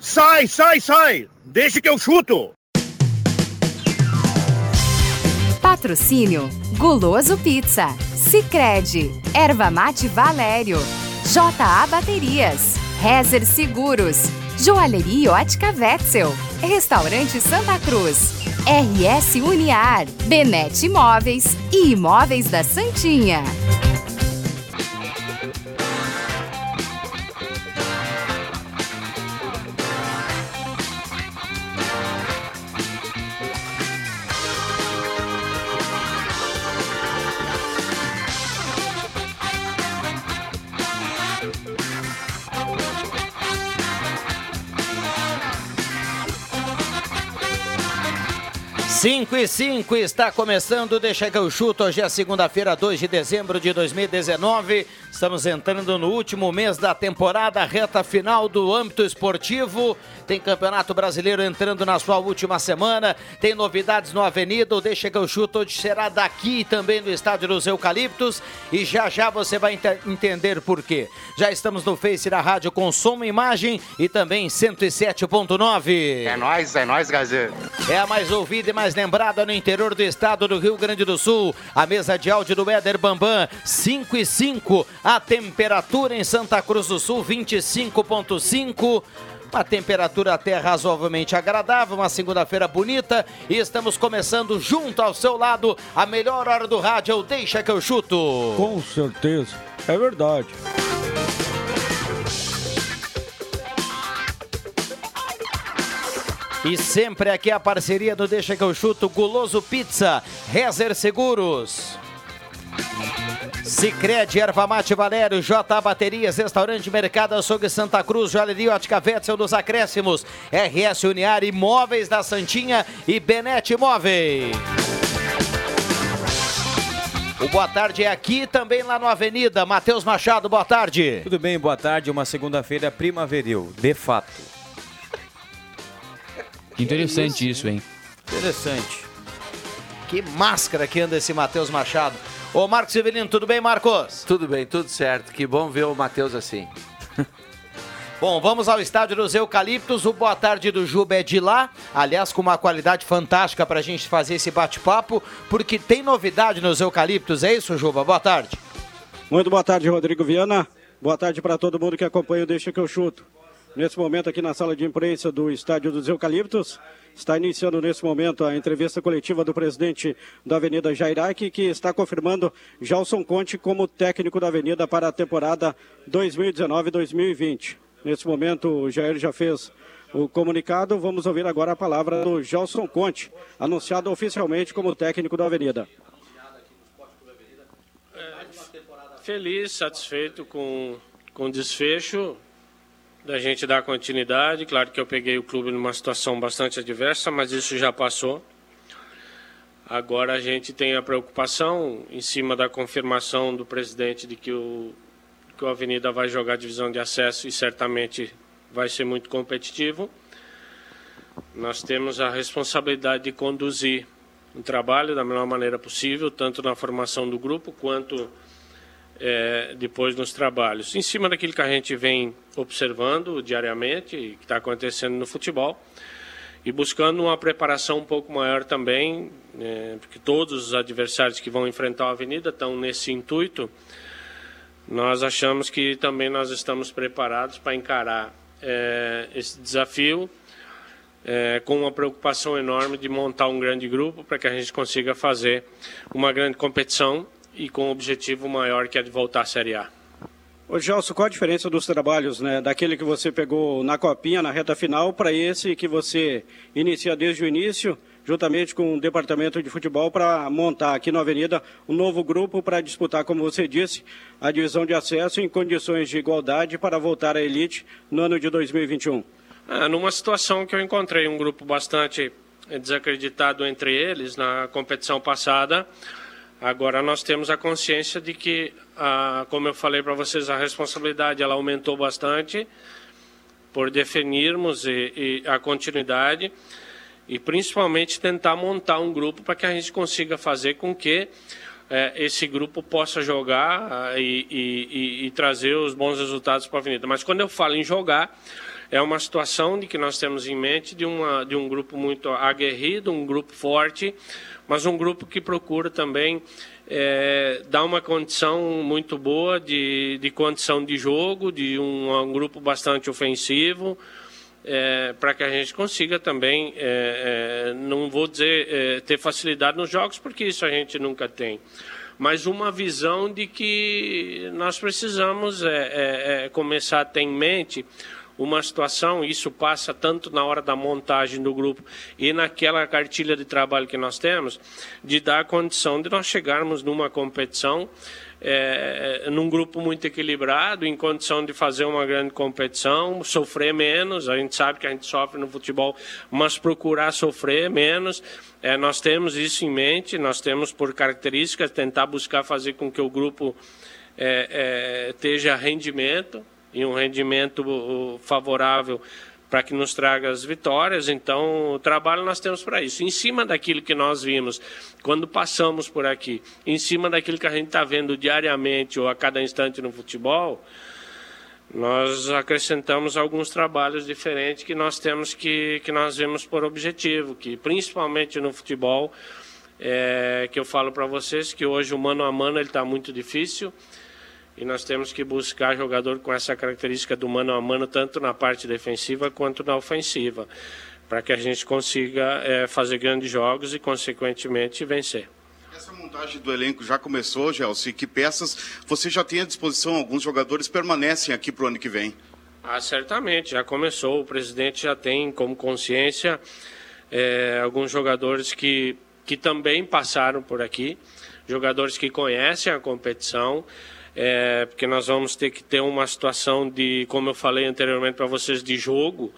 Sai, sai, sai! Deixa que eu chuto! Patrocínio Guloso Pizza, Sicredi, Erva Mate Valério, JA Baterias, Rezer Seguros, Joalheria Ótica Wetzel, Restaurante Santa Cruz, RS Uniar, Benete Imóveis e Imóveis da Santinha. Cinco e cinco está começando, deixa que eu chuto. Hoje é segunda-feira, 2 de dezembro de 2019. Estamos entrando no último mês da temporada, reta final do âmbito esportivo. Tem Campeonato Brasileiro entrando na sua última semana. Tem novidades no Avenida. O Deixa que eu chuto hoje será daqui também no Estádio dos Eucaliptos. E já já você vai entender por quê. Já estamos no Face da Rádio com som e imagem e também 107.9. É nóis, é nóis, Gazeta. É a mais ouvida e mais lembrada no interior do estado do Rio Grande do Sul. A mesa de áudio do Éder Bambam, 5 e 5. A temperatura em Santa Cruz do Sul, 25,5. Uma temperatura até razoavelmente agradável, uma segunda-feira bonita e estamos começando junto ao seu lado a melhor hora do rádio, Deixa que eu chuto. Com certeza, é verdade. E sempre aqui a parceria do Deixa que eu chuto, Guloso Pizza, Rezer Seguros. Cicred, Erva Mate Valério, J Baterias, Restaurante Mercado Açougue Santa Cruz, Joalheria Ótica Vetzel dos Acréscimos, RS Uniar, Imóveis da Santinha e Benete Imóveis. O boa tarde é aqui também lá no Avenida. Matheus Machado, boa tarde. Tudo bem, boa tarde. Uma segunda-feira primaveril, de fato. Interessante isso, hein? Interessante. Que máscara que anda esse Matheus Machado. Ô Marcos Severino, tudo bem, Marcos? Tudo bem, tudo certo. Que bom ver o Matheus assim. Bom, vamos ao estádio dos Eucaliptos. O boa tarde do Juba é de lá. Aliás, com uma qualidade fantástica para a gente fazer esse bate-papo, porque tem novidade nos Eucaliptos, é isso, Juba? Boa tarde. Muito boa tarde, Rodrigo Viana. Boa tarde para todo mundo que acompanha o Deixa que eu chuto. Nesse momento, aqui na sala de imprensa do Estádio dos Eucaliptos, está iniciando nesse momento a entrevista coletiva do presidente da Avenida Jairac, que está confirmando Gelson Conte como técnico da Avenida para a temporada 2019-2020. Nesse momento, o Jair já fez o comunicado. Vamos ouvir agora a palavra do Gelson Conte, anunciado oficialmente como técnico da Avenida. É, feliz, satisfeito com, com o desfecho da gente dar continuidade. Claro que eu peguei o clube numa situação bastante adversa, mas isso já passou. Agora a gente tem a preocupação, em cima da confirmação do presidente de que o, que o Avenida vai jogar divisão de acesso e certamente vai ser muito competitivo. Nós temos a responsabilidade de conduzir o trabalho da melhor maneira possível, tanto na formação do grupo quanto é, depois nos trabalhos. Em cima daquilo que a gente vem observando diariamente, que está acontecendo no futebol, e buscando uma preparação um pouco maior também, é, porque todos os adversários que vão enfrentar a Avenida estão nesse intuito. Nós achamos que também nós estamos preparados para encarar é, esse desafio é, com uma preocupação enorme de montar um grande grupo para que a gente consiga fazer uma grande competição e com um objetivo maior que é de voltar à Série A. Ô Gelson, qual a diferença dos trabalhos, né, daquele que você pegou na copinha, na reta final, para esse que você inicia desde o início, juntamente com o departamento de futebol, para montar aqui na Avenida um novo grupo para disputar, como você disse, a divisão de acesso em condições de igualdade para voltar à elite no ano de 2021? É, numa situação que eu encontrei um grupo bastante desacreditado entre eles na competição passada, Agora nós temos a consciência de que, como eu falei para vocês, a responsabilidade ela aumentou bastante por definirmos e, e a continuidade e principalmente tentar montar um grupo para que a gente consiga fazer com que é, esse grupo possa jogar e, e, e, trazer os bons resultados para a Avenida. Mas quando eu falo em jogar, é uma situação de que nós temos em mente de, uma, de um grupo muito aguerrido, um grupo forte, mas um grupo que procura também é, dar uma condição muito boa de, de condição de jogo, de um, um grupo bastante ofensivo, é, para que a gente consiga também, é, é não vou dizer é, ter facilidade nos jogos, porque isso a gente nunca tem, mas uma visão de que nós precisamos é, começar a ter em mente uma situação, isso passa tanto na hora da montagem do grupo e naquela cartilha de trabalho que nós temos, de dar condição de nós chegarmos numa competição é, num grupo muito equilibrado, em condição de fazer uma grande competição, sofrer menos. A gente sabe que a gente sofre no futebol, mas procurar sofrer menos. É, nós temos isso em mente, nós temos por características tentar buscar fazer com que o grupo é, esteja rendimento e um rendimento favorável para que nos traga as vitórias. Então, o trabalho nós temos para isso. Em cima daquilo que nós vimos quando passamos por aqui, em cima daquilo que a gente está vendo diariamente ou a cada instante no futebol, nós acrescentamos alguns trabalhos diferentes que nós temos que, que nós vemos por objetivo, que principalmente no futebol, é, que eu falo para vocês que hoje o mano a mano está muito difícil e nós temos que buscar jogador com essa característica do mano a mano, tanto na parte defensiva quanto na ofensiva, para que a gente consiga é, fazer grandes jogos e, consequentemente, vencer. Essa montagem do elenco já começou, Gelsi? Que peças você já tem à disposição? Alguns jogadores permanecem aqui para o ano que vem? Ah, certamente, já começou. O presidente já tem como consciência é, alguns jogadores que, que também passaram por aqui, jogadores que conhecem a competição é, porque nós vamos ter que ter uma situação de, como eu falei anteriormente para vocês, de jogo,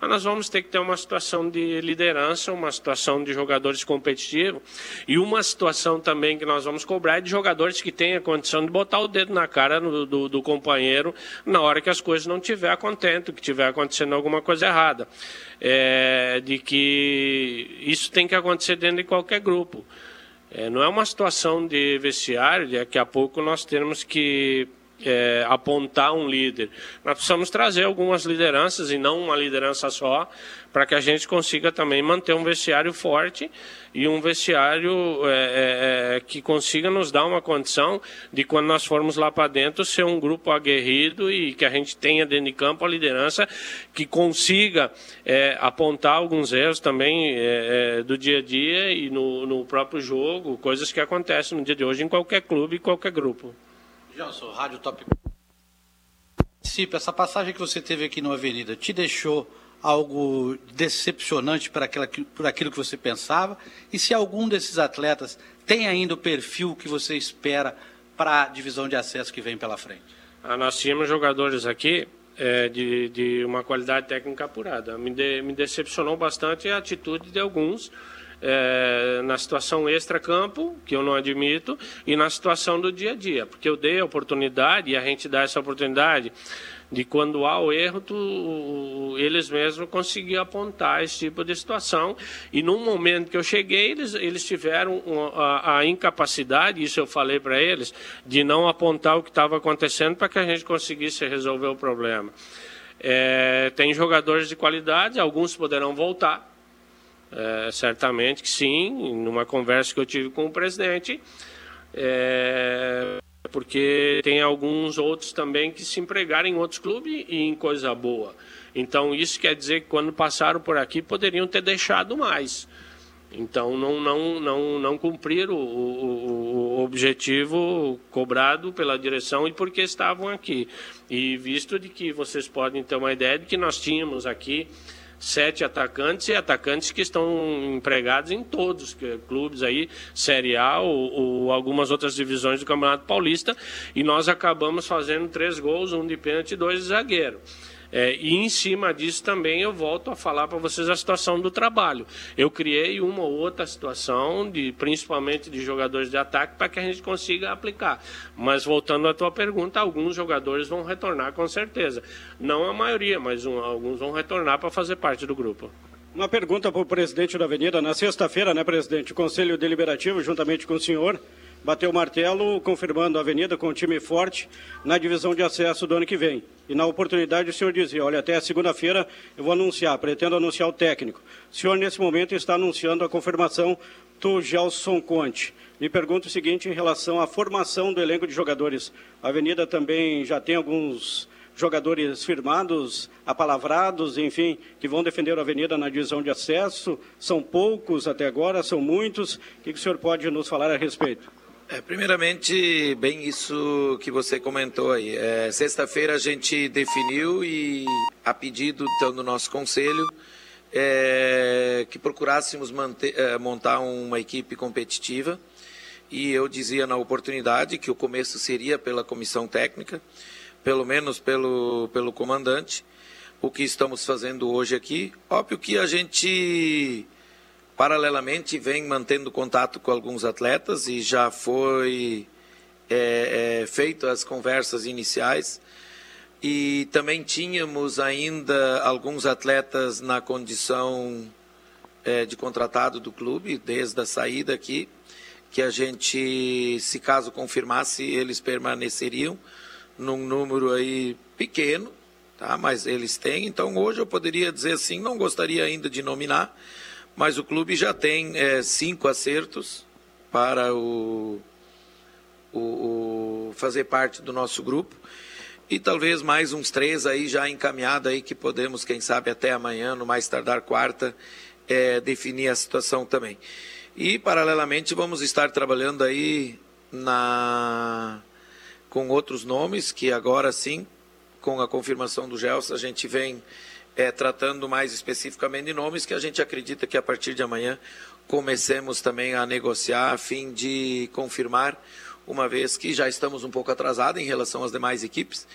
mas nós vamos ter que ter uma situação de liderança, uma situação de jogadores competitivos e uma situação também que nós vamos cobrar é de jogadores que tenham a condição de botar o dedo na cara do, do, do companheiro na hora que as coisas não estiver contente, que estiver acontecendo alguma coisa errada. É, de que isso tem que acontecer dentro de qualquer grupo. É, não é uma situação de vestiário, daqui a pouco nós temos que é, apontar um líder. Nós precisamos trazer algumas lideranças e não uma liderança só, para que a gente consiga também manter um vestiário forte e um vestiário é, é, é, que consiga nos dar uma condição de quando nós formos lá para dentro ser um grupo aguerrido e que a gente tenha dentro de campo a liderança que consiga é, apontar alguns erros também é, é, do dia a dia e no, no próprio jogo, coisas que acontecem no dia de hoje em qualquer clube e qualquer grupo. Gelson, Rádio Top. Cipe, essa passagem que você teve aqui no Avenida te deixou algo decepcionante para aquela, por aquilo que você pensava? E se algum desses atletas tem ainda o perfil que você espera para a divisão de acesso que vem pela frente? Ah, nós tínhamos jogadores aqui é, de, de uma qualidade técnica apurada. Me, de, me decepcionou bastante a atitude de alguns é, na situação extra-campo, que eu não admito, e na situação do dia a dia, porque eu dei a oportunidade e a gente dá essa oportunidade de quando há o erro, tu, eles mesmos conseguiam apontar esse tipo de situação. E no momento que eu cheguei, eles, eles tiveram a, a incapacidade, isso eu falei para eles, de não apontar o que estava acontecendo para que a gente conseguisse resolver o problema. É, tem jogadores de qualidade, alguns poderão voltar, é, certamente que sim, numa conversa que eu tive com o presidente, é, porque tem alguns outros também que se empregaram em outros clubes e em coisa boa. Então isso quer dizer que quando passaram por aqui poderiam ter deixado mais. Então não, não, não, não cumpriram o, o, objetivo cobrado pela direção e porque estavam aqui. E visto de que vocês podem ter uma ideia de que nós tínhamos aqui sete atacantes e atacantes que estão empregados em todos os clubes aí, Série A ou, ou, algumas outras divisões do Campeonato Paulista, e nós acabamos fazendo três gols, um de pênalti e dois de zagueiro. É, e em cima disso também eu volto a falar para vocês a situação do trabalho. Eu criei uma ou outra situação, de, principalmente de jogadores de ataque, para que a gente consiga aplicar. Mas voltando à tua pergunta, alguns jogadores vão retornar com certeza. Não a maioria, mas um, alguns vão retornar para fazer parte do grupo. Uma pergunta para o presidente da Avenida. Na sexta-feira, né, presidente, o Conselho Deliberativo, juntamente com o senhor, bateu o martelo, confirmando a Avenida com um time forte na divisão de acesso do ano que vem. E na oportunidade o senhor dizia, olha, até segunda-feira eu vou anunciar, pretendo anunciar o técnico. O senhor, nesse momento, está anunciando a confirmação do Gelson Conte. Me pergunto o seguinte em relação à formação do elenco de jogadores. A Avenida também já tem alguns jogadores firmados, apalavrados, enfim, que vão defender a Avenida na divisão de acesso. São poucos até agora, são muitos. O que o senhor pode nos falar a respeito? É, primeiramente, bem isso que você comentou aí. É, Sexta-feira a gente definiu e, a pedido então, do nosso conselho, é, que procurássemos manter, é, montar uma equipe competitiva. E eu dizia na oportunidade que o começo seria pela comissão técnica pelo menos pelo, pelo comandante, o que estamos fazendo hoje aqui. Óbvio que a gente, paralelamente, vem mantendo contato com alguns atletas e já foi é, é, feito as conversas iniciais. E também tínhamos ainda alguns atletas na condição é, de contratado do clube, desde a saída aqui, que a gente, se caso confirmasse, eles permaneceriam num número aí pequeno, tá? mas eles têm. Então hoje eu poderia dizer assim, não gostaria ainda de nominar, mas o clube já tem é, cinco acertos para o, o, o, fazer parte do nosso grupo. E talvez mais uns três aí já encaminhado aí que podemos, quem sabe, até amanhã, no mais tardar quarta, é, definir a situação também. E paralelamente vamos estar trabalhando aí na com outros nomes, que agora sim, com a confirmação do Gelson, a gente vem é, tratando mais especificamente de nomes que a gente acredita que a partir de amanhã comecemos também a negociar a fim de confirmar, uma vez que já estamos um pouco atrasados em relação às demais equipes.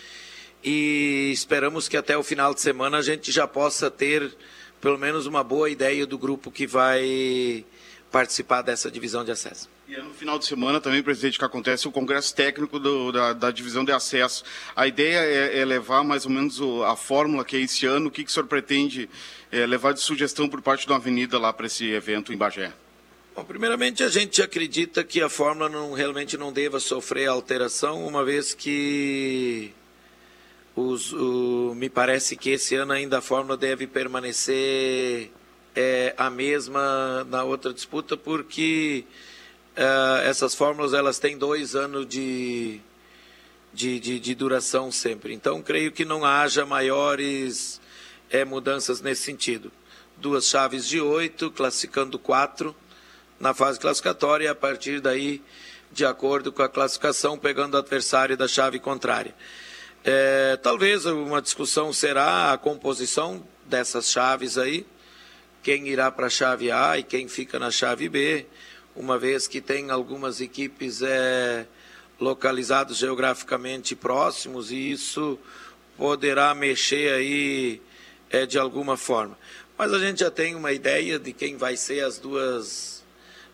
E esperamos que até o final de semana a gente já possa ter pelo menos uma boa ideia do grupo que vai participar dessa divisão de acesso. E é no final de semana também, presidente, que acontece o congresso técnico do, da, da, divisão de acesso. A ideia é, é, levar mais ou menos o, a fórmula que é esse ano. O que, que o senhor pretende é, levar de sugestão por parte da Avenida lá para esse evento em Bagé? Bom, primeiramente, a gente acredita que a fórmula não, realmente não deva sofrer alteração, uma vez que os, o, me parece que esse ano ainda a fórmula deve permanecer é, a mesma na outra disputa, porque Uh, essas fórmulas elas têm dois anos de, de, de, de, duração sempre. Então, creio que não haja maiores é, mudanças nesse sentido. Duas chaves de oito, classificando quatro na fase classificatória e a partir daí, de acordo com a classificação, pegando o adversário da chave contrária. É, talvez uma discussão será a composição dessas chaves aí, quem irá para a chave A e quem fica na chave B uma vez que tem algumas equipes é, localizadas geograficamente próximos e isso poderá mexer aí é, de alguma forma. Mas a gente já tem uma ideia de quem vai ser as duas,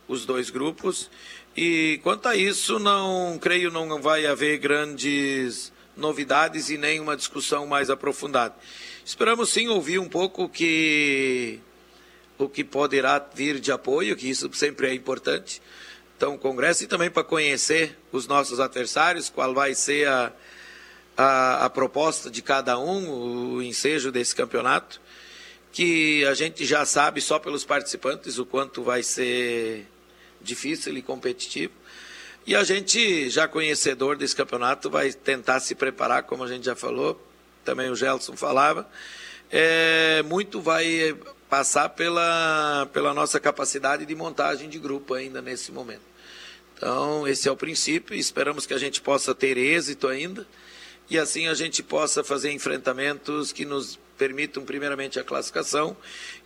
os dois grupos e quanto a isso não creio não vai haver grandes novidades e nem uma discussão mais aprofundada. Esperamos sim ouvir um pouco que o que poderá vir de apoio, que isso sempre é importante. Então, o Congresso e também para conhecer os nossos adversários, qual vai ser a, a, a proposta de cada um, o ensejo desse campeonato, que a gente já sabe só pelos participantes o quanto vai ser difícil e competitivo. E a gente, já conhecedor desse campeonato, vai tentar se preparar, como a gente já falou, também o Gelson falava. É, muito vai passar pela, pela nossa capacidade de montagem de grupo ainda nesse momento. Então, esse é o princípio, esperamos que a gente possa ter êxito ainda e assim a gente possa fazer enfrentamentos que nos permitam, primeiramente, a classificação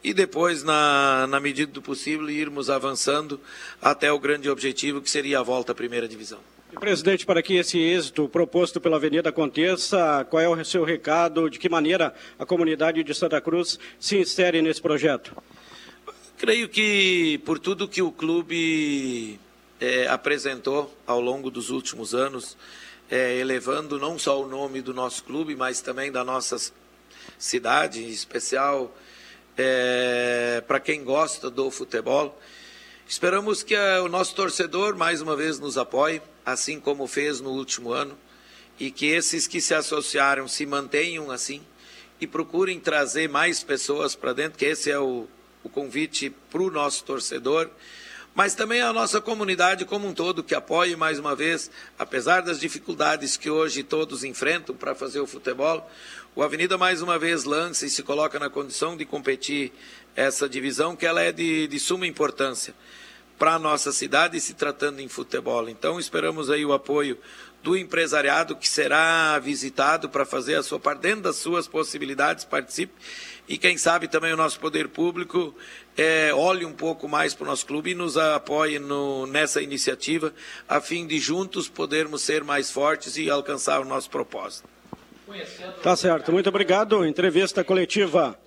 e depois, na, na medida do possível, irmos avançando até o grande objetivo que seria a volta à primeira divisão. Presidente, para que esse êxito proposto pela Avenida aconteça, qual é o seu recado? De que maneira a comunidade de Santa Cruz se insere nesse projeto? Creio que por tudo que o clube é, apresentou ao longo dos últimos anos, é, elevando não só o nome do nosso clube, mas também da nossa cidade, em especial é, para quem gosta do futebol, Esperamos que a, o nosso torcedor mais uma vez nos apoie, assim como fez no último ano, e que esses que se associaram se mantenham assim e procurem trazer mais pessoas para dentro, que esse é o, o convite para o nosso torcedor, mas também a nossa comunidade como um todo, que apoie mais uma vez, apesar das dificuldades que hoje todos enfrentam para fazer o futebol, o Avenida mais uma vez lança e se coloca na condição de competir essa divisão, que ela é de, de suma importância para a nossa cidade se tratando em futebol. Então esperamos aí o apoio do empresariado que será visitado para fazer a sua parte dentro das suas possibilidades, participe. E quem sabe também o nosso poder público é, olhe um pouco mais para o nosso clube e nos apoie no, nessa iniciativa, a fim de juntos podermos ser mais fortes e alcançar o nosso propósito. Tá certo, muito obrigado. Entrevista coletiva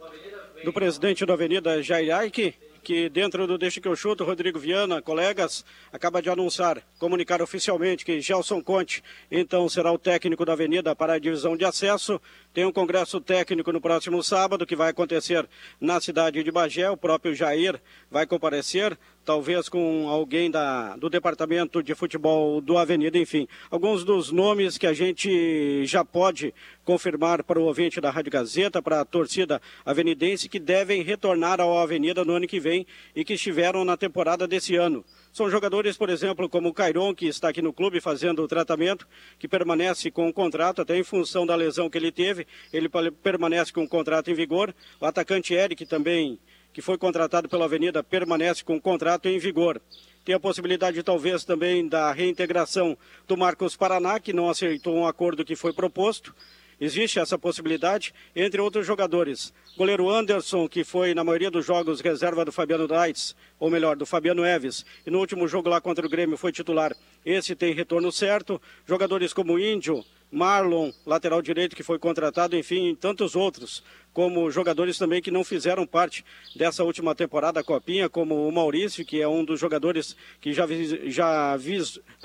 do presidente da Avenida Jair Aike que dentro do Deixa que eu chuto, Rodrigo Viana, colegas, acaba de anunciar, comunicar oficialmente que Gelson Conte, então, será o técnico da Avenida para a divisão de acesso. Tem um congresso técnico no próximo sábado, que vai acontecer na cidade de Bagé. O próprio Jair vai comparecer, talvez com alguém da, do departamento de futebol do Avenida, enfim. Alguns dos nomes que a gente já pode confirmar para o ouvinte da Rádio Gazeta, para a torcida avenidense, que devem retornar ao Avenida no ano que vem e que estiveram na temporada desse ano. São jogadores, por exemplo, como o Cairon, que está aqui no clube fazendo o tratamento, que permanece com o contrato, até em função da lesão que ele teve, ele permanece com o contrato em vigor. O atacante Eric também, que foi contratado pela Avenida, permanece com o contrato em vigor. Tem a possibilidade, talvez, também da reintegração do Marcos Paraná, que não aceitou um acordo que foi proposto. Existe essa possibilidade, entre outros jogadores. Goleiro Anderson, que foi na maioria dos jogos reserva do Fabiano Daitz, ou melhor, do Fabiano Eves, e no último jogo lá contra o Grêmio foi titular. Esse tem retorno certo. Jogadores como Índio, Marlon, lateral direito que foi contratado, enfim, tantos outros, como jogadores também que não fizeram parte dessa última temporada da Copinha, como o Maurício, que é um dos jogadores que já, já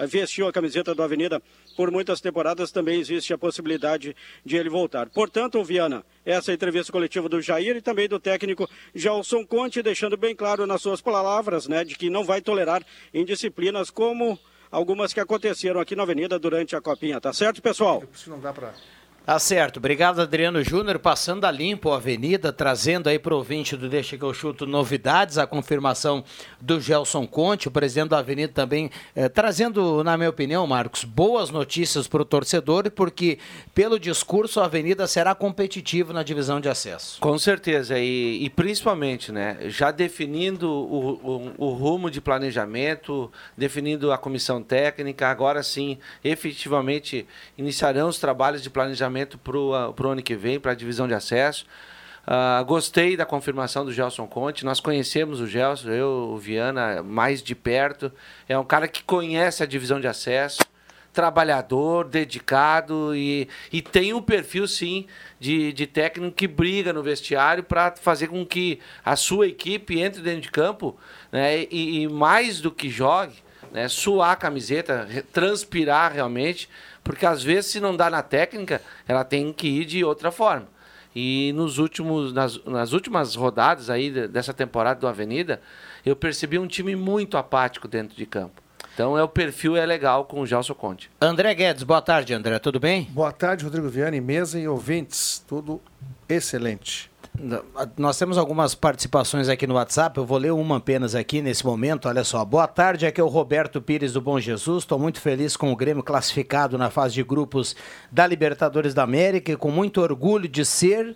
vestiu a camiseta do Avenida por muitas temporadas, também existe a possibilidade de ele voltar. Portanto, Viana, essa entrevista coletiva do Jair e também do técnico Gelson Conte, deixando bem claro nas suas palavras, né, de que não vai tolerar indisciplinas como algumas que aconteceram aqui na Avenida durante a Copinha, tá certo, pessoal? Não dá pra... Tá certo. Obrigado, Adriano Júnior. Passando a limpo a avenida, trazendo aí para o ouvinte do Deixa que eu chuto novidades, a confirmação do Gelson Conte, o presidente da avenida também, eh, trazendo, na minha opinião, Marcos, boas notícias para o torcedor, porque pelo discurso a avenida será competitiva na divisão de acesso. Com certeza, e, e principalmente, né, já definindo o, o, o rumo de planejamento, definindo a comissão técnica, agora sim, efetivamente, iniciarão os trabalhos de planejamento para o ano que vem, para a divisão de acesso. Uh, gostei da confirmação do Gelson Conte. Nós conhecemos o Gelson, eu, o Viana, mais de perto. É um cara que conhece a divisão de acesso, trabalhador, dedicado e, e tem um perfil, sim, de, de técnico que briga no vestiário para fazer com que a sua equipe entre dentro de campo né, e, e mais do que jogue, né, suar a camiseta, transpirar realmente porque às vezes, se não dá na técnica, ela tem que ir de outra forma. E nos últimos, nas, nas últimas rodadas aí dessa temporada do Avenida, eu percebi um time muito apático dentro de campo. Então é o perfil é legal com o Gelson Conte. André Guedes, boa tarde, André, tudo bem? Boa tarde, Rodrigo Viana, mesa e ouvintes, tudo excelente. Nós temos algumas participações aqui no WhatsApp, eu vou ler uma apenas aqui nesse momento. Olha só, boa tarde, aqui é o Roberto Pires do Bom Jesus. Estou muito feliz com o Grêmio classificado na fase de grupos da Libertadores da América e com muito orgulho de ser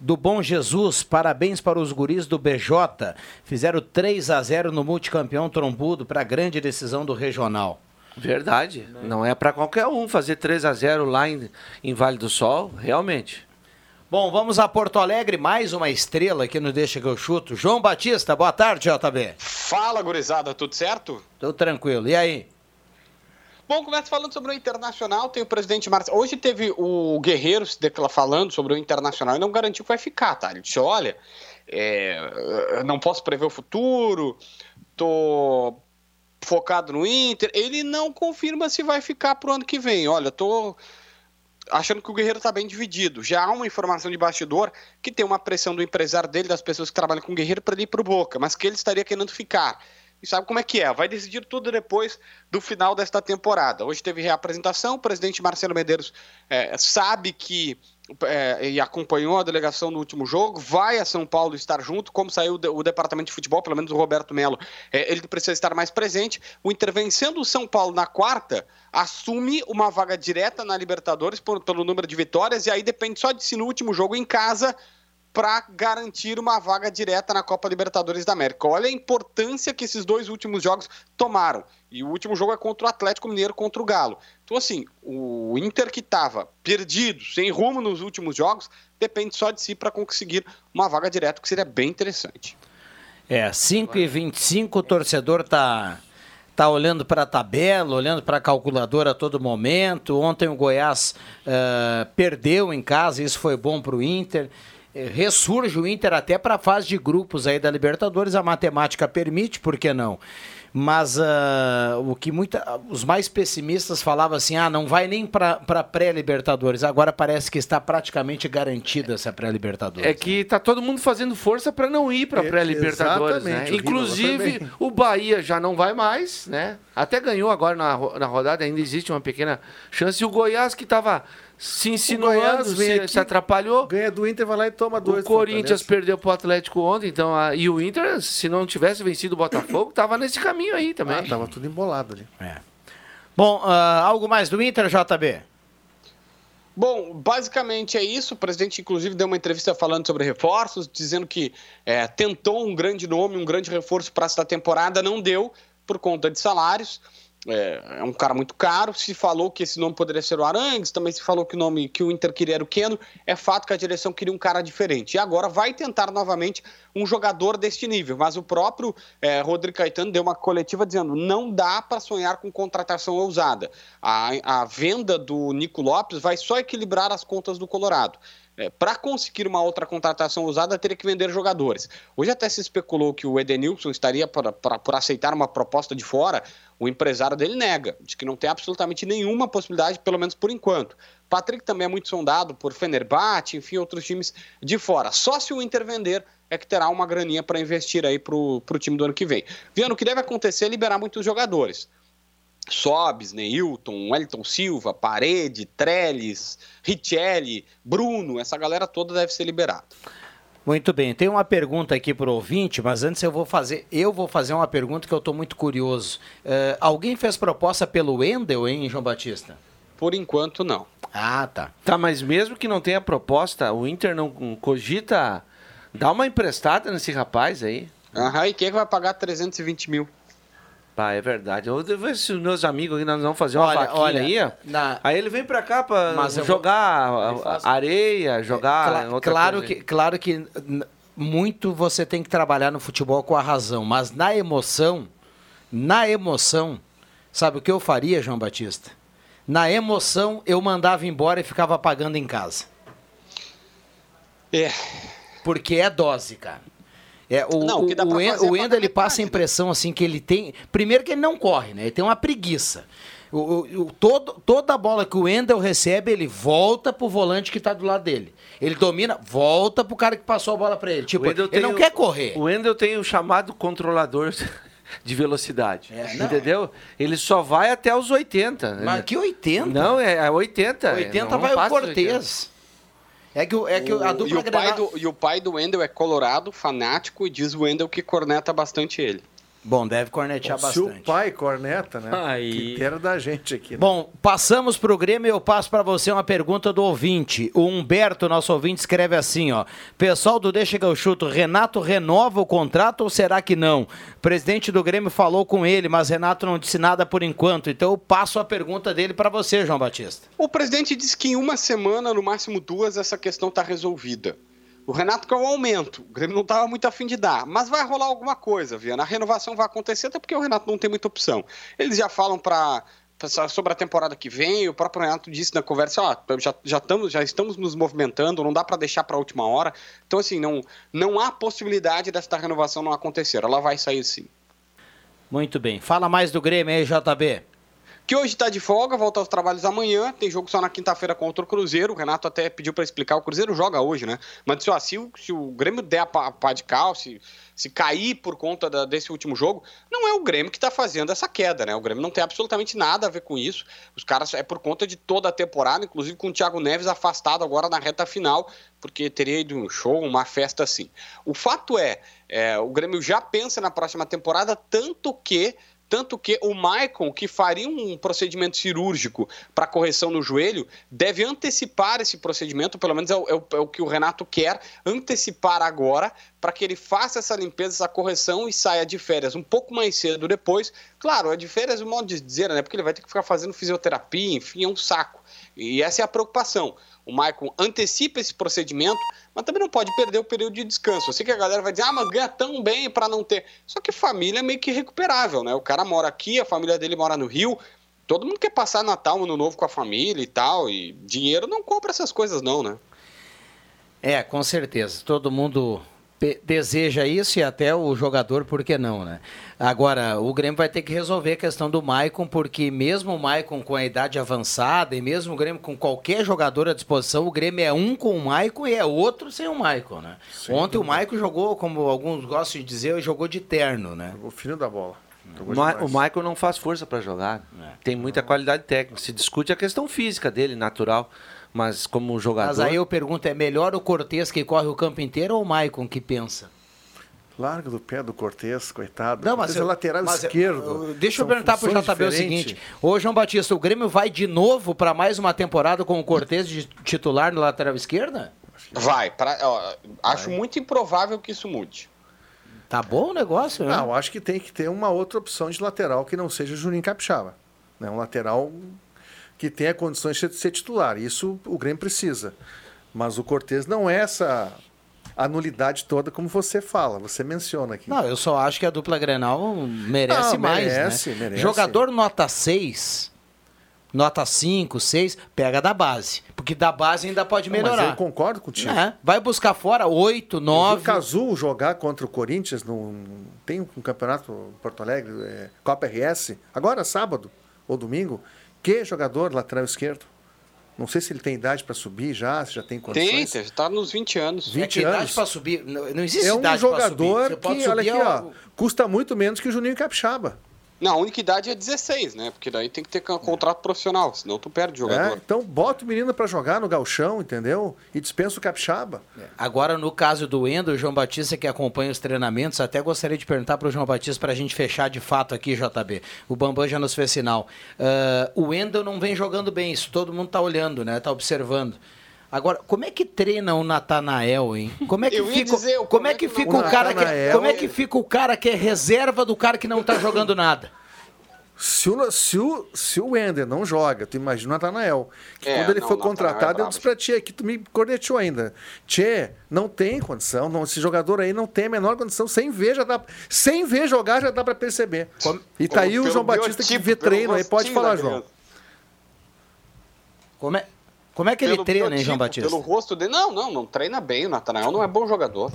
do Bom Jesus. Parabéns para os guris do BJ. Fizeram 3 a 0 no multicampeão trombudo para a grande decisão do regional. Verdade. Não é para qualquer um fazer 3 a 0 lá em, em Vale do Sol, realmente. Bom, vamos a Porto Alegre, mais uma estrela aqui no Deixa que eu chuto. João Batista, boa tarde, JB. Fala, gurizada, tudo certo? Tudo tranquilo. E aí? Bom, começa falando sobre o Internacional, tem o presidente Marcos. Hoje teve o Guerreiro falando sobre o Internacional e não garantiu que vai ficar, tá? Ele disse: olha, é, não posso prever o futuro, tô focado no Inter. Ele não confirma se vai ficar pro ano que vem. Olha, tô achando que o Guerreiro está bem dividido. Já há uma informação de bastidor que tem uma pressão do empresário dele, das pessoas que trabalham com o Guerreiro, para ele ir para o Boca, mas que ele estaria querendo ficar. e sabe como é que é. Vai decidir tudo depois do final desta temporada. Hoje teve reapresentação, o presidente Marcelo Medeiros é, sabe que é, e acompanhou a delegação no último jogo, vai a São Paulo estar junto, como saiu o, departamento de futebol, pelo menos o Roberto Melo, é, ele precisa estar mais presente. O Inter vencendo o São Paulo na quarta, assume uma vaga direta na Libertadores por, pelo número de vitórias, e aí depende só de si no último jogo em casa para garantir uma vaga direta na Copa Libertadores da América. Olha a importância que esses dois últimos jogos tomaram. E o último jogo é contra o Atlético Mineiro contra o Galo. Então, assim, o Inter que estava perdido, sem rumo nos últimos jogos, depende só de si para conseguir uma vaga direta, que seria bem interessante. É, 5 e 25 o torcedor tá tá olhando para a tabela, olhando para a calculadora a todo momento. Ontem o Goiás uh, perdeu em casa, isso foi bom para o Inter. Eh, ressurge o Inter até para a fase de grupos aí da Libertadores, a matemática permite, por que não? Mas uh, o que muita, os mais pessimistas falavam assim: ah, não vai nem para pré-Libertadores. Agora parece que está praticamente garantida essa pré-Libertadores. É que está todo mundo fazendo força para não ir para pré-Libertadores. Né? Inclusive, o Bahia já não vai mais, né? Até ganhou agora na, na rodada, ainda existe uma pequena chance. E o Goiás, que estava se insinuando, se, aqui, se, atrapalhou. Ganha do Inter, vai lá e toma dois. O Corinthians perdeu pro Atlético ontem, então a, e o Inter, se não tivesse vencido o Botafogo, tava nesse caminho aí também. Ah, tava tudo embolado ali. É. Bom, uh, algo mais do Inter, JB? Bom, basicamente é isso. O presidente, inclusive, deu uma entrevista falando sobre reforços, dizendo que é, tentou um grande nome, um grande reforço para esta temporada, não deu por conta de salários é, é, um cara muito caro. Se falou que esse nome poderia ser o Arangues, também se falou que o nome que o Inter queria era o Keno. É fato que a direção queria um cara diferente. E agora vai tentar novamente um jogador deste nível. Mas o próprio é, Rodrigo Caetano deu uma coletiva dizendo: não dá para sonhar com contratação ousada. A, a venda do Nico Lopes vai só equilibrar as contas do Colorado. É, para conseguir uma outra contratação usada, teria que vender jogadores. Hoje até se especulou que o Edenilson estaria por aceitar uma proposta de fora. O empresário dele nega, diz que não tem absolutamente nenhuma possibilidade, pelo menos por enquanto. Patrick também é muito sondado por Fenerbahçe, enfim, outros times de fora. Só se o Inter vender é que terá uma graninha para investir aí para o time do ano que vem. Viano, o que deve acontecer é liberar muitos jogadores. Sobs, Neilton, Wellington Silva, Parede, Trellis, Richelli, Bruno, essa galera toda deve ser liberada. Muito bem, tem uma pergunta aqui para o ouvinte, mas antes eu vou fazer, eu vou fazer uma pergunta que eu estou muito curioso. Uh, alguém fez proposta pelo Wendel, hein, João Batista? Por enquanto, não. Ah, tá. Tá, mas mesmo que não tenha proposta, o Inter não cogita dar uma emprestada nesse rapaz aí? Aham, e quem é que vai pagar 320 mil? Pá, é verdade. Eu devo ver se os meus amigos aqui nós vamos fazer uma olha, vaquinha olha, aí. Na... Aí ele vem pra cá pra Mas jogar vou... areia, jogar. É, cl claro, que, claro que muito você tem que trabalhar no futebol com a razão, mas na emoção, na emoção, sabe o que eu faria, João Batista? Na emoção, eu mandava embora e ficava pagando em casa. É. Porque é dose, cara. É, o, não, o, que dá o, o, o Endo, ele passa a impressão assim que ele tem. Primeiro que ele não corre, né? Ele tem uma preguiça. O, o, todo, toda a bola que o Wendel recebe, ele volta pro volante que tá do lado dele. Ele domina, volta pro cara que passou a bola para ele. Tipo, ele não quer correr. O Wendel tem o chamado controlador de velocidade. É, entendeu? Ele só vai até os 80. Mas que 80? Não, é 80. 80 vai o Cortez. É que, é que a dupla e o, pai do, e o pai do Wendel é colorado, fanático, e diz o Wendel que corneta bastante ele. Bom, deve cornetear Bom, bastante. Se o pai corneta, né? Aí. Que era da gente aqui. Né? Bom, passamos pro Grêmio e eu passo para você uma pergunta do ouvinte. O Humberto, nosso ouvinte, escreve assim, ó. Pessoal do Deixa que eu chuto, Renato renova o contrato ou será que não? O presidente do Grêmio falou com ele, mas Renato não disse nada por enquanto. Então eu passo a pergunta dele para você, João Batista. O presidente disse que em uma semana, no máximo duas, essa questão está resolvida. O Renato quer um aumento. O Grêmio não estava muito afim de dar. Mas vai rolar alguma coisa, Viana. A renovação vai acontecer, até porque o Renato não tem muita opção. Eles já falam para sobre a temporada que vem, o próprio Renato disse na conversa, ó, já, já, estamos, já estamos nos movimentando, não dá para deixar para a última hora. Então, assim, não, não há possibilidade desta renovação não acontecer. Ela vai sair sim. Muito bem. Fala mais do Grêmio aí, JB. Que hoje está de folga, volta aos trabalhos amanhã, tem jogo só na quinta-feira contra o Cruzeiro. O Renato até pediu para explicar, o Cruzeiro joga hoje, né? Mas ó, se, o, se o Grêmio der a pá, pá de cal, se, se cair por conta da, desse último jogo, não é o Grêmio que está fazendo essa queda, né? O Grêmio não tem absolutamente nada a ver com isso. Os caras é por conta de toda a temporada, inclusive com o Thiago Neves afastado agora na reta final, porque teria ido um show, uma festa assim. O fato é, é o Grêmio já pensa na próxima temporada, tanto que tanto que o Maicon, que faria um procedimento cirúrgico para correção no joelho, deve antecipar esse procedimento, pelo menos é o, é o, é o que o Renato quer, antecipar agora, para que ele faça essa limpeza, essa correção e saia de férias um pouco mais cedo depois. Claro, é de férias, um modo de dizer, né? Porque ele vai ter que ficar fazendo fisioterapia, enfim, é um saco. E essa é a preocupação o Maicon antecipa esse procedimento, mas também não pode perder o período de descanso. Eu sei que a galera vai dizer, ah, mas ganha tão bem para não ter. Só que família é meio que recuperável, né? O cara mora aqui, a família dele mora no Rio, todo mundo quer passar Natal, Ano Novo com a família e tal, e dinheiro não compra essas coisas não, né? É, com certeza. Todo mundo deseja isso e até o jogador, por que não, né? Agora, o Grêmio vai ter que resolver a questão do Maicon, porque mesmo o Maicon com a idade avançada e mesmo o Grêmio com qualquer jogador à disposição, o Grêmio é um com o Maicon e é outro sem o Maicon, né? Sim, Ontem o Maicon jogou, como alguns gostam de dizer, jogou de terno, né? O filho da bola. O Michael não faz força para jogar. É. Tem muita qualidade técnica. Se discute a questão física dele, natural mas como jogador. Mas aí eu pergunto: é melhor o Cortez que corre o campo inteiro ou o Maicon que pensa? Larga do pé do Cortez, coitado. Não, mas é lateral mas esquerdo. Eu, deixa eu perguntar para o JB o seguinte: Ô João Batista, o Grêmio vai de novo para mais uma temporada com o Cortez de titular na lateral esquerda? Vai. Pra, ó, acho vai. muito improvável que isso mude. Tá bom o negócio, né? Não, acho que tem que ter uma outra opção de lateral que não seja Juninho Capixaba. Né? Um lateral que tenha condições de ser titular. Isso o Grêmio precisa. Mas o Cortez não é essa anulidade toda como você fala, você menciona aqui. Não, eu só acho que a dupla Grenal merece não, mais, merece, né? merece. Jogador nota 6, nota 5, 6, pega da base. Porque da base ainda pode melhorar. Não, mas eu concordo contigo. É, vai buscar fora 8, 9. O Cazu jogar contra o Corinthians, no, tem um campeonato Porto Alegre, é, Copa RS, agora sábado ou domingo, que jogador lateral esquerdo? Não sei se ele tem idade para subir já, se já tem condições. Tem, está nos 20 anos. 20 é que anos. idade para subir, não, não existe é um idade jogador que, olha aqui, ó, custa muito menos que o Juninho Capixaba. Não, a única idade é 16, né? Porque daí tem que ter contrato profissional, senão tu perde o jogador. É, então bota o menino para jogar no galchão, entendeu? E dispensa o capixaba. É. Agora, no caso do Endo, o João Batista que acompanha os treinamentos, até gostaria de perguntar para o João Batista para a gente fechar de fato aqui, JB. O Bambam já nos fez sinal. Uh, o Endo não vem jogando bem, isso todo mundo está olhando, né? Está observando. Agora, como é que treina o Natanael, hein? Como é que fica, dizer, como, como é que, fica o, o cara que é, como é que fica o cara que é reserva do cara que não tá jogando nada? Se o, se, o, se o Ender não joga, tu imagina o Natanael. Que é, quando ele não, foi contratado, é eu disse pra Tchê, que tu me cornetou ainda. Tchê, não tem condição, não, esse jogador aí não tem a menor condição. Sem ver, já dá, sem ver jogar, já dá pra perceber. Como, e tá aí o João Batista que vê treino aí. Pode falar, João. Como é, como é que pelo ele treina, hein, João Batista? Pelo rosto dele. Não, não, não treina bem. O Natanael não é bom jogador.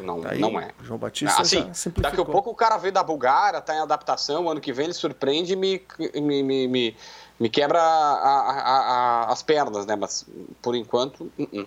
Não, tá não é. João Batista assim, daqui a pouco o cara veio da Bulgária, tá em adaptação, ano que vem ele surpreende e me, me, me, me, me quebra a, a, a, as pernas, né? Mas por enquanto, uh -uh.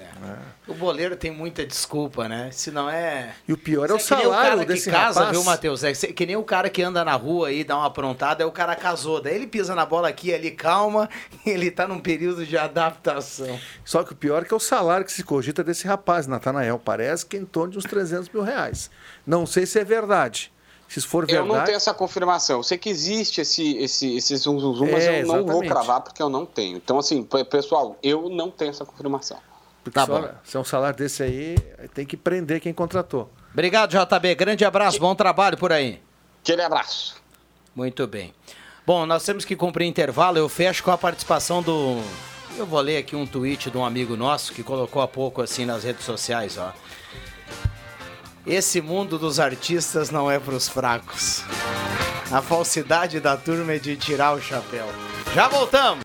É. O boleiro tem muita desculpa, né? Se não é. E o pior é o salário o desse casa, rapaz. viu, Matheus? É que nem o cara que anda na rua aí, dá uma aprontada, aí o cara casou. Daí ele pisa na bola aqui, ali, calma, ele tá num período de adaptação. Só que o pior é que é o salário que se cogita desse rapaz, Natanael. Parece que é em torno de uns 300 mil reais. Não sei se é verdade. Se for verdade. Eu não tenho essa confirmação. Eu sei que existe esse, esse, esse zum, zum, zum, mas é, eu não exatamente. vou cravar porque eu não tenho. Então, assim, pessoal, eu não tenho essa confirmação. Porque tá bom. se é um salário desse aí, tem que prender quem contratou. Obrigado, JB. Grande abraço, bom trabalho por aí. Aquele abraço. Muito bem. Bom, nós temos que cumprir intervalo. Eu fecho com a participação do. Eu vou ler aqui um tweet de um amigo nosso que colocou há pouco assim nas redes sociais, ó. Esse mundo dos artistas não é para os fracos. A falsidade da turma é de tirar o chapéu. Já voltamos!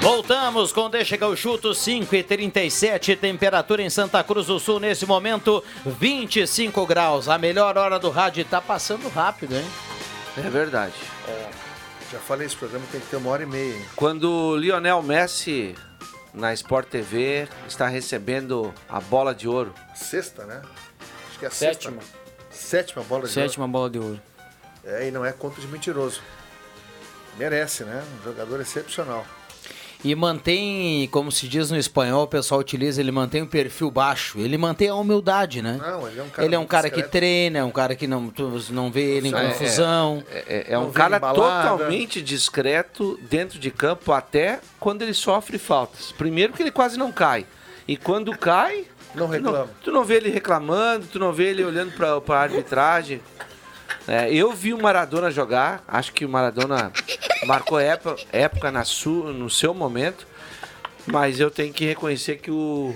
Voltamos com Deixa que eu chuto 5 e 37 temperatura em Santa Cruz do Sul nesse momento 25 graus. A melhor hora do rádio tá passando rápido, hein? É verdade. É, já falei, esse programa tem que ter uma hora e meia. Hein? Quando Lionel Messi na Sport TV está recebendo a bola de ouro. Sexta, né? Acho que é a Sétima. sexta. Sétima bola de Sétima ouro. bola de ouro. É, e não é conto de mentiroso. Merece, né? Um jogador excepcional. E mantém, como se diz no espanhol, o pessoal utiliza, ele mantém o perfil baixo. Ele mantém a humildade, né? Não, ele é um cara, ele é um cara que treina, é um cara que não, tu não vê ele em É, confusão. É, é- é um cara totalmente discreto dentro de campo, até quando ele sofre faltas. Primeiro que ele quase não cai. E quando cai. Não reclama. Tu não, tu não vê ele reclamando, tu não vê ele olhando pra, pra arbitragem. É, eu vi o Maradona jogar, acho que o Maradona marcou época, época na su, no seu momento, mas eu tenho que reconhecer que o,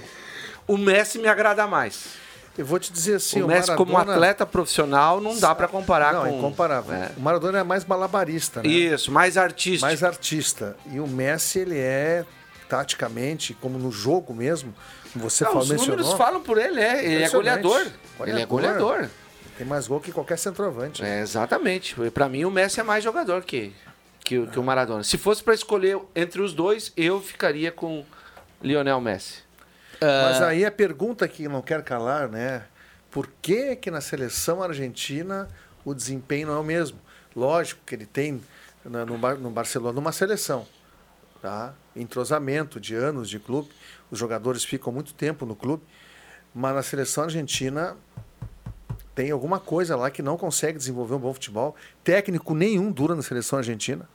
o Messi me agrada mais. Eu vou te dizer assim, o o Messi como Maradona- atleta profissional não dá pra comparar não, com... é incomparável. É. O Maradona é mais malabarista, né? Isso, mais artístico. Mais artista. E o Messi, ele é, taticamente, como no jogo mesmo, como você Não, falou, os mencionou. números falam por ele, é. Ele é Impressionante. goleador. Ele é goleador. Tem mais gol que qualquer centroavante. É, exatamente. Pra mim, o Messi é mais jogador que, que, o- que o Maradona. Se fosse pra escolher entre os dois, eu ficaria com Lionel Messi. Mas aí a pergunta que não quer calar, né? Por que que na seleção argentina o desempenho não é o mesmo? Lógico que ele tem na- no, no Barcelona uma seleção, tá? Entrosamento de anos de clube, os jogadores ficam muito tempo no clube, mas na seleção argentina tem alguma coisa lá que não consegue desenvolver um bom futebol. Técnico nenhum dura na seleção argentina.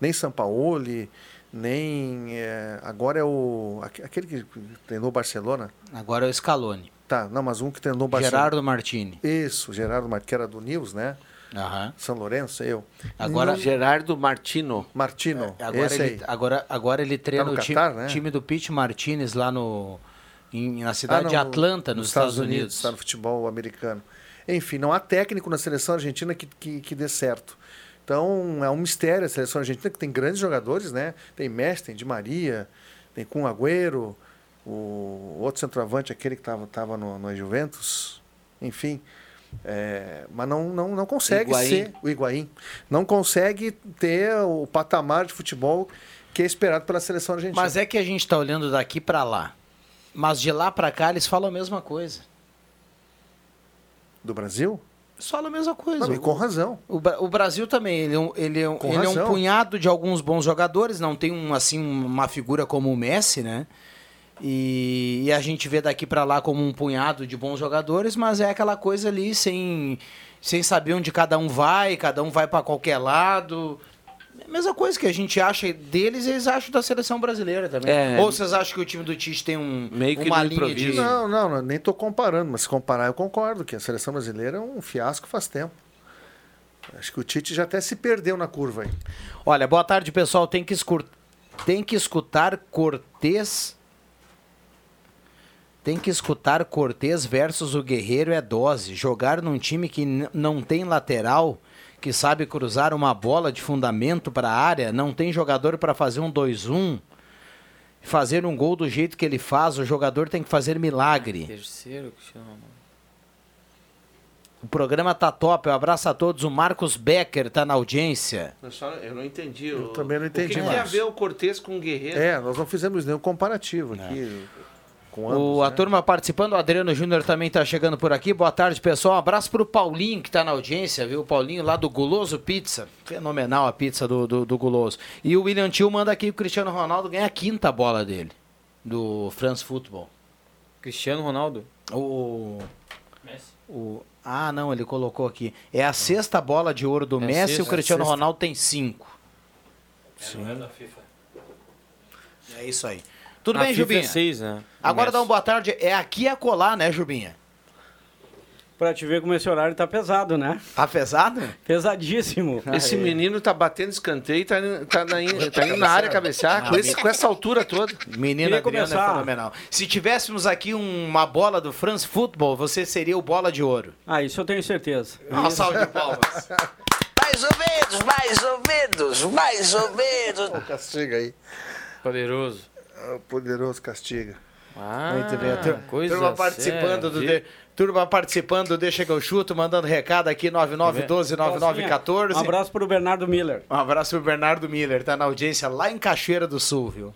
Nem Sampaoli, nem. é, agora é o. aque- aquele que treinou o Barcelona. Agora é o Scaloni. Tá, não, mas um que treinou o Barcelona. Gerardo Martini. Isso, Gerardo Martini, que era do News, né? Aham. São Lourenço, eu. Agora- Não- Gerardo Martino. Martino, Agora esse ele, aí. agora, agora ele treina no o time, né? time do Pete Martinez lá no, em- na cidade Ah, de Atlanta, nos, Estados, Unidos. Está no futebol americano. Enfim, não há técnico na seleção argentina que, que, que dê certo. Então, é um mistério a seleção argentina, que tem grandes jogadores, né? Tem Messi, tem Di Maria, tem Kun Agüero, o outro centroavante, aquele que estava tava no, no Juventus. Enfim, é, mas não, não, não consegue Higuaín. ser o Higuaín. Não consegue ter o patamar de futebol que é esperado pela seleção argentina. Mas é que a gente está olhando daqui para lá. Mas de lá para cá eles falam a mesma coisa. Do Brasil? Eles falam a mesma coisa. Não, e com razão. O, o Brasil também, ele é um, ele é ele é um razão. punhado de alguns bons jogadores, não tem um, assim uma figura como o Messi, né? E, e a gente vê daqui para lá como um punhado de bons jogadores, mas é aquela coisa ali sem, sem saber onde cada um vai, cada um vai para qualquer lado. É mesma coisa que a gente acha deles, eles acham da seleção brasileira também. É. Ou vocês acham que o time do Tite tem um, Meio que uma linha de... Não, não, não, nem estou comparando, mas se comparar eu concordo que a seleção brasileira é um fiasco faz tempo. Acho que o Tite já até se perdeu na curva aí. Olha, boa tarde, pessoal. Tem que, escur... Tem que escutar Cortez. Tem que escutar Cortez versus o Guerreiro é dose. Jogar num time que não tem lateral, que sabe cruzar uma bola de fundamento para a área, não tem jogador para fazer um 2-1. Fazer um gol do jeito que ele faz, o jogador tem que fazer milagre. Terceiro, Cristiano Ronaldo. O programa tá top. Um abraço a todos. O Marcos Becker tá na audiência. Eu, só- eu não entendi. Eu o- também não entendi O que tem a ver o Cortez com o Guerreiro? É, nós não fizemos nenhum comparativo aqui com ambos. O, a né? turma participando, o Adriano Júnior também está chegando por aqui. Boa tarde, pessoal. Um abraço para o Paulinho, que está na audiência, viu? O Paulinho lá do Guloso Pizza. Fenomenal a pizza do, do, do Guloso. E o William Tio manda aqui o Cristiano Ronaldo ganha a quinta bola dele, do France Football. Cristiano Ronaldo? O. o ah, não, ele colocou aqui. É a sexta bola de ouro do É Messi, sexta. o Cristiano É. Ronaldo tem cinco. É isso aí. Tudo Na bem, FIFA Jubinha? é seis, né? Agora dá uma boa tarde. É aqui e acolá, né, Jubinha? Pra te ver como esse horário tá pesado, né? Tá pesado? Pesadíssimo. Esse menino tá batendo escanteio e tá, indo- tá, na, tá indo na área cabecear com, esse- com essa altura toda. Menino Adriano começar. é fenomenal. Se tivéssemos aqui uma bola do France Football, você seria o bola de ouro. Ah, isso eu tenho certeza. Uma salva de palmas. Mais ou menos, mais ou menos, mais ou menos. Castiga aí. Poderoso. O poderoso castiga. Ah, Muito bem. Tur- coisa turma participando do séria. de- turma participando do Deixa que eu chuto, mandando recado aqui 99129914. Um abraço pro Bernardo Miller. Um abraço pro Bernardo Miller, tá na audiência lá em Cachoeira do Sul, viu?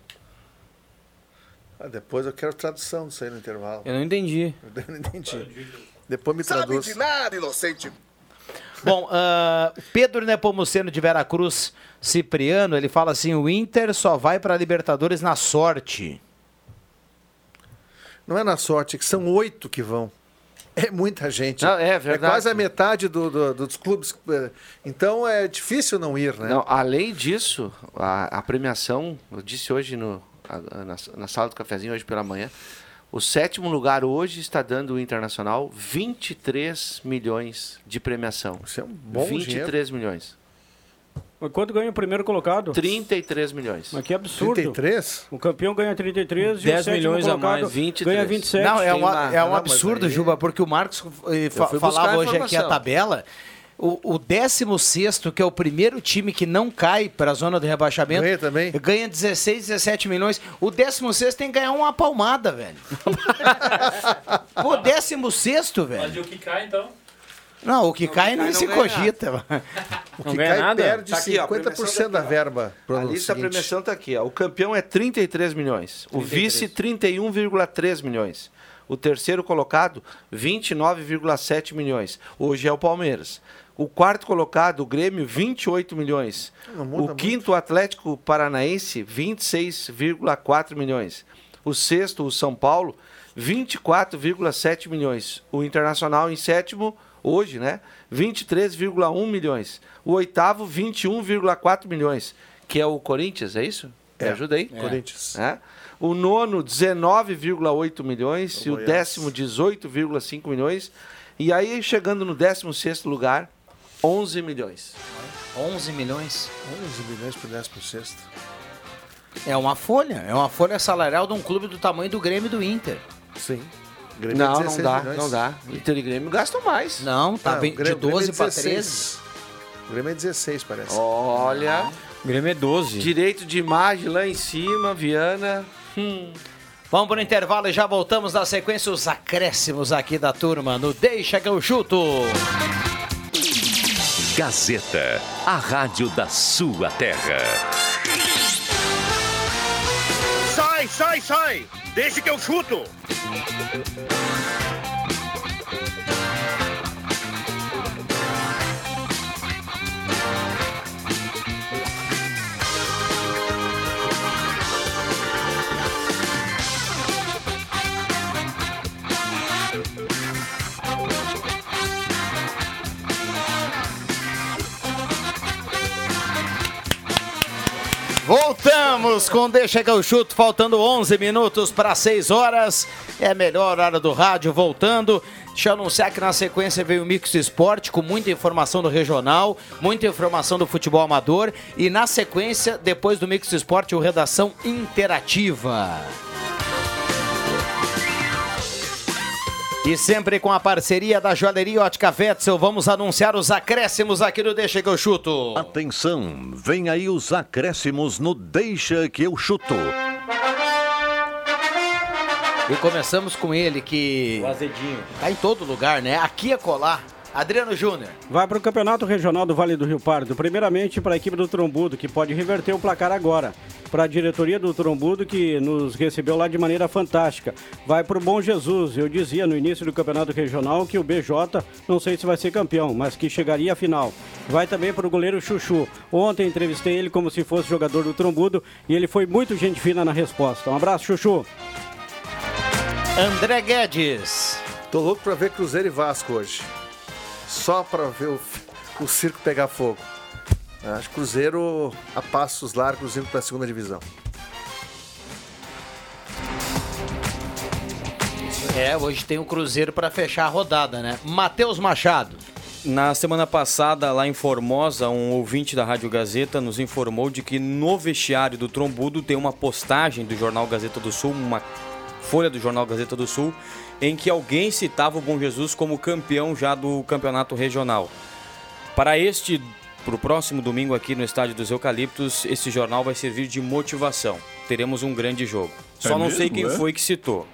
Ah, depois eu quero tradução disso aí no intervalo. Eu não entendi. Eu não entendi. Depois me traduz. nada, inocente. Bom, ah, Pedro Nepomuceno de Veracruz Cipriano, ele fala assim: o Inter só vai para Libertadores na sorte. Não é na sorte, é que são oito que vão. É muita gente. Não, é verdade. quase a metade do- do- dos clubes. eh, Então é difícil não ir, né? Não, além disso, a, a premiação, eu disse hoje no, a- na, na sala do cafezinho, hoje pela manhã, o sétimo lugar hoje está dando o Internacional 23 milhões de premiação. Isso é um bom 23 milhões. Mas Quanto ganha o primeiro colocado? 33 milhões. Mas que absurdo. 33? O campeão ganha 33 e 10 o sétimo milhões a mais, 23. ganha 27. Não, é, uma- uma- é um absurdo, aí- Juba, porque o Marcos eh, fa- falava hoje aqui a tabela. O, o 16, que é o primeiro time que não cai para a zona do rebaixamento, Ganha também? ganha 16, 17 milhões. O 16 tem que ganhar uma palmada, velho. Pô, 16, velho. o que cai, então? Não, o que cai nem cai se não ganha cogita. O Não que ganha cai nada? perde Tá aqui, ó, a 50% premiação da verba. pro A lista da premiação está aqui. Ó. O campeão é 33 milhões. O vice, 31,3 milhões. O terceiro colocado, 29,7 milhões. Hoje é o Palmeiras. O quarto colocado, o Grêmio, 28 milhões. O quinto, o Atlético Paranaense, 26,4 milhões. O sexto, o São Paulo, 24,7 milhões. O Internacional em sétimo, hoje, né? 23,1 milhões. O oitavo, 21,4 milhões. Que é o Corinthians, é isso? Me É. ajuda aí? Corinthians. É. O nono, 19,8 milhões. e o Goiás. décimo, 18,5 milhões. E aí, chegando no 16º lugar, 11 milhões. 11 milhões. 11 milhões por 10 por sexto. É uma folha. É uma folha salarial de um clube do tamanho do Grêmio e do Inter. Sim. Grêmio é Não, não 16 dá, milhões. não dá. Inter e Grêmio gastam mais. Não, tá Não, bem, Grêmio- de 12 Grêmio é para 16. 13. O Grêmio é 16, parece. Olha, O Grêmio é 12. direito de imagem lá em cima, Viana. Hum. Vamos para o intervalo e já voltamos na sequência os acréscimos aqui da turma no Deixa que eu chuto. Gazeta, a rádio da sua terra. Sai, sai, sai! Deixa que eu chuto! Voltamos com Deixa que eu chuto, faltando 11 minutos para 6 horas. É a melhor hora do rádio, voltando. Deixa eu anunciar que na sequência veio o Mix Esporte com muita informação do regional, muita informação do futebol amador. E na sequência, depois do Mix Esporte, o Redação Interativa. E sempre com a parceria da Joalheria Ótica Vetzel, vamos anunciar os acréscimos aqui no Deixa que eu chuto. Atenção, vem aí os acréscimos no Deixa que eu chuto. E começamos com ele que O azedinho. tá em todo lugar, né? Aqui é colar. Adriano Júnior. Vai para o Campeonato Regional do Vale do Rio Pardo. Primeiramente para a equipe do Trombudo, que pode reverter o placar agora. Para a diretoria do Trombudo, que nos recebeu lá de maneira fantástica. Vai para o Bom Jesus. Eu dizia no início do Campeonato Regional que o BJ, não sei se vai ser campeão, mas que chegaria à final. Vai também para o goleiro Chuchu. Ontem entrevistei ele como se fosse jogador do Trombudo e ele foi muito gente fina na resposta. Um abraço, Chuchu. André Guedes. Tô louco pra ver Cruzeiro e Vasco hoje. Só pra ver o, o circo pegar fogo. Acho que Cruzeiro a passos largos indo pra segunda divisão. É, hoje tem o Cruzeiro para fechar a rodada, né? Matheus Machado. Na semana passada, lá em Formosa, um ouvinte da Rádio Gazeta nos informou de que no vestiário do Trombudo tem uma postagem do Jornal Gazeta do Sul, uma folha do Jornal Gazeta do Sul, em que alguém citava o Bom Jesus como campeão já do campeonato regional. Para este, para o próximo domingo aqui no Estádio dos Eucaliptos, esse jornal vai servir de motivação. Teremos um grande jogo. Só É não mesmo, sei quem é? foi que citou.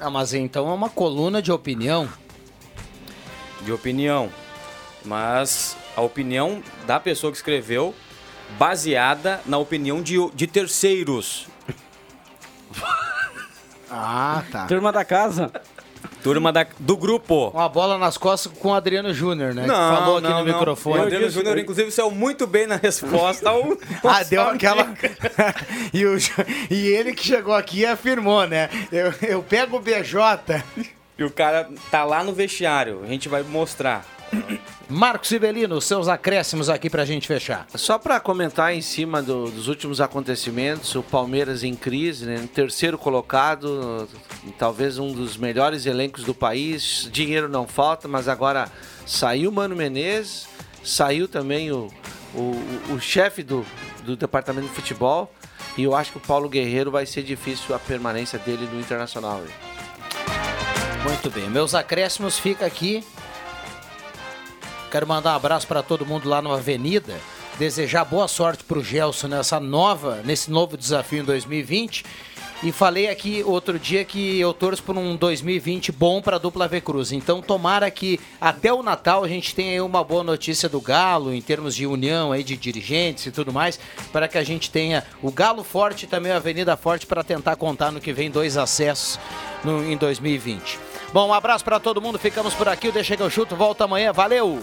Ah, mas então é uma coluna de opinião. de opinião, mas a opinião da pessoa que escreveu baseada na opinião de, de terceiros. Ah, tá. Turma da casa. Turma da, do grupo. Uma bola nas costas com o Adriano Júnior, né? que Não, falou aqui não, no não. microfone. O Adriano Júnior, inclusive, saiu muito bem na resposta ao. Ah, deu aquela. e, o... e ele que chegou aqui e afirmou, né? Eu, eu pego o BJ. E o cara tá lá no vestiário. A gente vai mostrar. Marcos Sibelino, seus acréscimos aqui pra gente fechar. Só para comentar em cima do- dos últimos acontecimentos, o Palmeiras em crise, né? terceiro colocado, talvez um dos melhores elencos do país. Dinheiro não falta, mas agora saiu o Mano Menezes, saiu também o, o, o chefe do, do departamento de futebol. E eu acho que o Paulo Guerreiro vai ser difícil a permanência dele no Internacional. Muito bem, meus acréscimos fica aqui. Quero mandar um abraço para todo mundo lá na Avenida. Desejar boa sorte para o Gelson nessa nova, nesse novo desafio em 2020. E falei aqui outro dia que eu torço por um 2020 bom para a dupla V Cruz. Então tomara que até o Natal a gente tenha aí uma boa notícia do Galo em termos de união aí de dirigentes e tudo mais, para que a gente tenha o Galo forte e também a Avenida forte para tentar contar no que vem dois acessos no, em 2020. Bom, um abraço para todo mundo. Ficamos por aqui. O Deixa que eu chuto. Volta amanhã. Valeu!